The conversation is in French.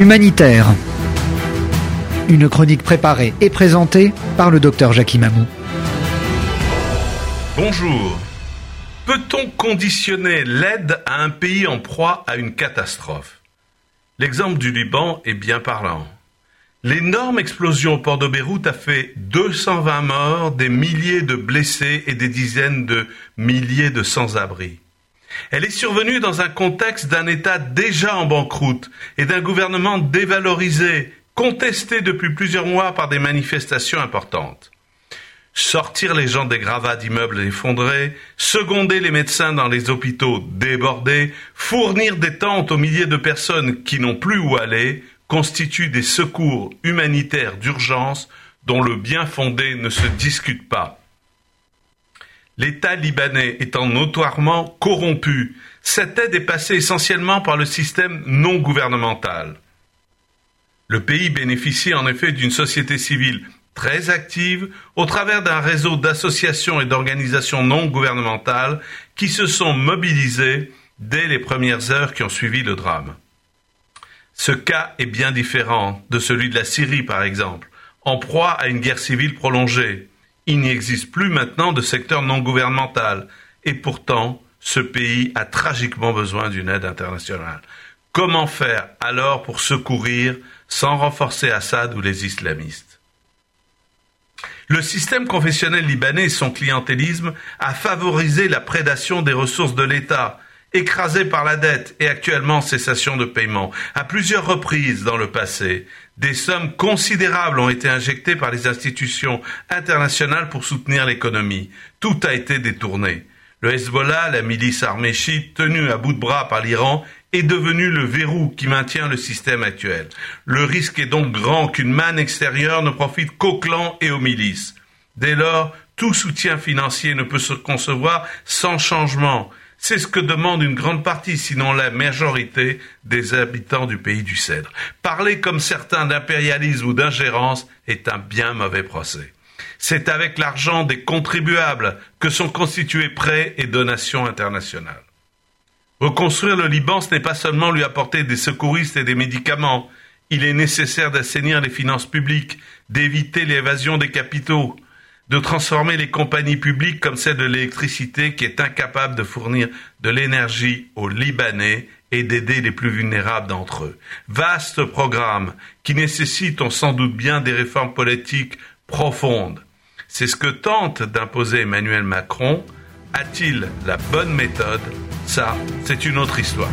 Humanitaire. Une chronique préparée et présentée par le docteur Jackie Mamou. Bonjour. Peut-on conditionner l'aide à un pays en proie à une catastrophe? L'exemple du Liban est bien parlant. L'énorme explosion au port de Beyrouth a fait 220 morts, des milliers de blessés et des dizaines de milliers de sans-abri. Elle est survenue dans un contexte d'un État déjà en banqueroute et d'un gouvernement dévalorisé, contesté depuis plusieurs mois par des manifestations importantes. Sortir les gens des gravats d'immeubles effondrés, seconder les médecins dans les hôpitaux débordés, fournir des tentes aux milliers de personnes qui n'ont plus où aller, constituent des secours humanitaires d'urgence dont le bien fondé ne se discute pas l'État libanais étant notoirement corrompu, cette aide est passée essentiellement par le système non gouvernemental. Le pays bénéficie en effet d'une société civile très active au travers d'un réseau d'associations et d'organisations non gouvernementales qui se sont mobilisées dès les premières heures qui ont suivi le drame. Ce cas est bien différent de celui de la Syrie, par exemple, en proie à une guerre civile prolongée, il n'y existe plus maintenant de secteur non gouvernemental. Et pourtant, ce pays a tragiquement besoin d'une aide internationale. Comment faire alors pour secourir sans renforcer Assad ou les islamistes? Le système confessionnel libanais et son clientélisme a favorisé la prédation des ressources de l'État, écrasé par la dette et actuellement en cessation de paiement. À plusieurs reprises dans le passé, des sommes considérables ont été injectées par les institutions internationales pour soutenir l'économie. Tout a été détourné. Le Hezbollah, la milice armée chiite tenue à bout de bras par l'Iran, est devenu le verrou qui maintient le système actuel. Le risque est donc grand qu'une manne extérieure ne profite qu'aux clans et aux milices. Dès lors, tout soutien financier ne peut se concevoir sans changement c'est ce que demande une grande partie, sinon la majorité des habitants du pays du Cèdre. Parler comme certains d'impérialisme ou d'ingérence est un bien mauvais procès. C'est avec l'argent des contribuables que sont constitués prêts et donations internationales. Reconstruire le Liban, ce n'est pas seulement lui apporter des secouristes et des médicaments. Il est nécessaire d'assainir les finances publiques, d'éviter l'évasion des capitaux, de transformer les compagnies publiques comme celle de l'électricité qui est incapable de fournir de l'énergie aux Libanais et d'aider les plus vulnérables d'entre eux. Vaste programme qui nécessite, on s'en doute bien, des réformes politiques profondes. C'est ce que tente d'imposer Emmanuel Macron. A-t-il la bonne méthode? Ça, c'est une autre histoire.